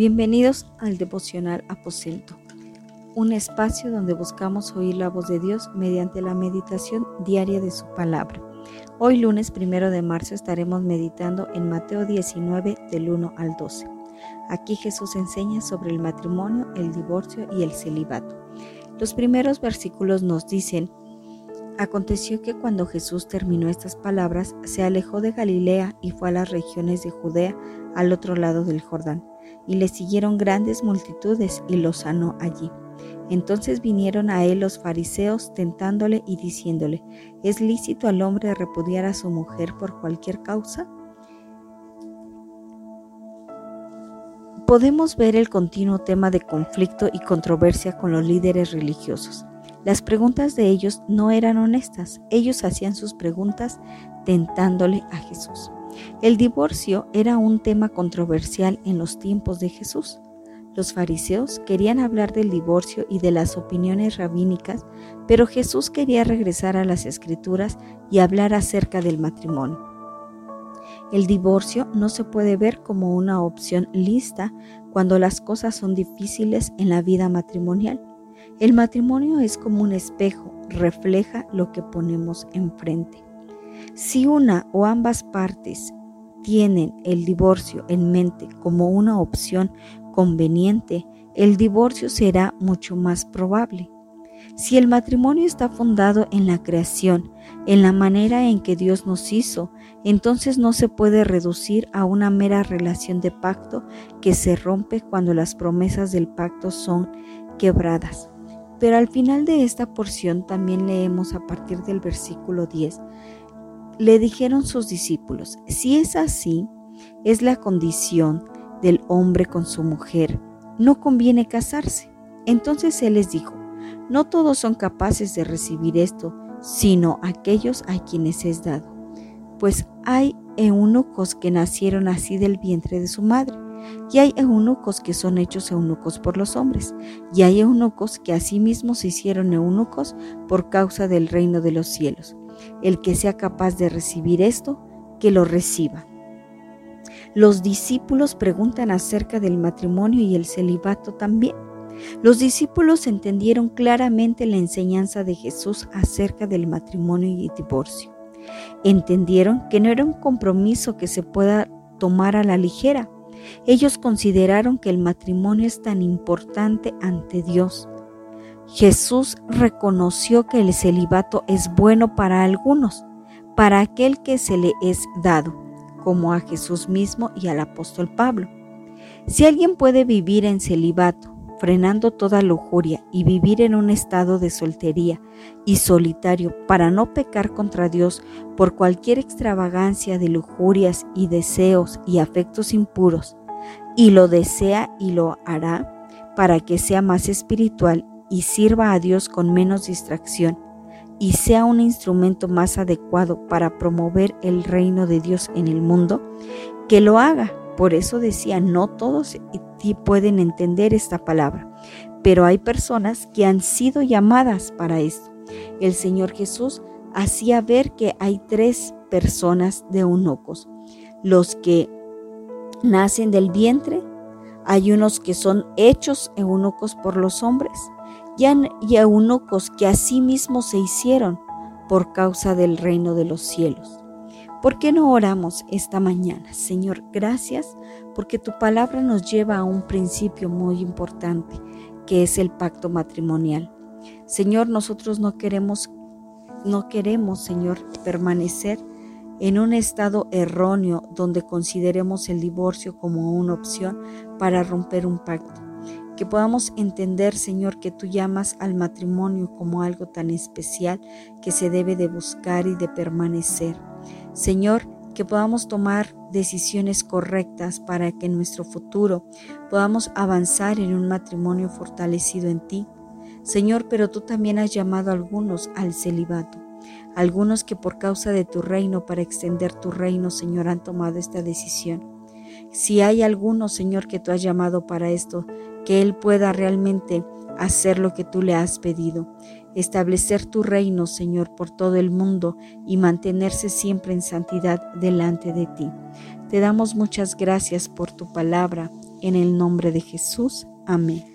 Bienvenidos al devocional aposento, un espacio donde buscamos oír la voz de Dios mediante la meditación diaria de su palabra. Hoy lunes primero de marzo estaremos meditando en Mateo 19 del 1 al 12. Aquí Jesús enseña sobre el matrimonio, el divorcio y el celibato. Los primeros versículos nos dicen, Aconteció que cuando Jesús terminó estas palabras, se alejó de Galilea y fue a las regiones de Judea al otro lado del Jordán y le siguieron grandes multitudes y lo sanó allí. Entonces vinieron a él los fariseos tentándole y diciéndole, ¿es lícito al hombre repudiar a su mujer por cualquier causa? Podemos ver el continuo tema de conflicto y controversia con los líderes religiosos. Las preguntas de ellos no eran honestas, ellos hacían sus preguntas tentándole a Jesús. El divorcio era un tema controversial en los tiempos de Jesús. Los fariseos querían hablar del divorcio y de las opiniones rabínicas, pero Jesús quería regresar a las escrituras y hablar acerca del matrimonio. El divorcio no se puede ver como una opción lista cuando las cosas son difíciles en la vida matrimonial. El matrimonio es como un espejo, refleja lo que ponemos enfrente. Si una o ambas partes tienen el divorcio en mente como una opción conveniente, el divorcio será mucho más probable. Si el matrimonio está fundado en la creación, en la manera en que Dios nos hizo, entonces no se puede reducir a una mera relación de pacto que se rompe cuando las promesas del pacto son quebradas. Pero al final de esta porción también leemos a partir del versículo 10, le dijeron sus discípulos, si es así, es la condición del hombre con su mujer, no conviene casarse. Entonces él les dijo, no todos son capaces de recibir esto, sino aquellos a quienes es dado. Pues hay eunucos que nacieron así del vientre de su madre, y hay eunucos que son hechos eunucos por los hombres, y hay eunucos que asimismo se hicieron eunucos por causa del reino de los cielos. El que sea capaz de recibir esto, que lo reciba. Los discípulos preguntan acerca del matrimonio y el celibato también. Los discípulos entendieron claramente la enseñanza de Jesús acerca del matrimonio y divorcio. Entendieron que no era un compromiso que se pueda tomar a la ligera. Ellos consideraron que el matrimonio es tan importante ante Dios Jesús reconoció que el celibato es bueno para algunos, para aquel que se le es dado, como a Jesús mismo y al apóstol Pablo. Si alguien puede vivir en celibato, frenando toda lujuria y vivir en un estado de soltería y solitario para no pecar contra Dios por cualquier extravagancia de lujurias y deseos y afectos impuros, y lo desea y lo hará para que sea más espiritual y sirva a Dios con menos distracción y sea un instrumento más adecuado para promover el reino de Dios en el mundo, que lo haga. Por eso decía, no todos pueden entender esta palabra, pero hay personas que han sido llamadas para esto. El Señor Jesús hacía ver que hay tres personas de eunucos, los que nacen del vientre, hay unos que son hechos eunucos por los hombres y a eunucos que asimismo se hicieron por causa del reino de los cielos. ¿Por qué no oramos esta mañana? Señor, gracias porque tu palabra nos lleva a un principio muy importante, que es el pacto matrimonial. Señor, nosotros no queremos no queremos, Señor, permanecer en un estado erróneo donde consideremos el divorcio como una opción para romper un pacto que podamos entender, Señor, que tú llamas al matrimonio como algo tan especial que se debe de buscar y de permanecer. Señor, que podamos tomar decisiones correctas para que en nuestro futuro podamos avanzar en un matrimonio fortalecido en ti. Señor, pero tú también has llamado a algunos al celibato, algunos que por causa de tu reino, para extender tu reino, Señor, han tomado esta decisión. Si hay alguno, Señor, que tú has llamado para esto, que Él pueda realmente hacer lo que tú le has pedido, establecer tu reino, Señor, por todo el mundo y mantenerse siempre en santidad delante de ti. Te damos muchas gracias por tu palabra En el nombre de Jesús. Amén.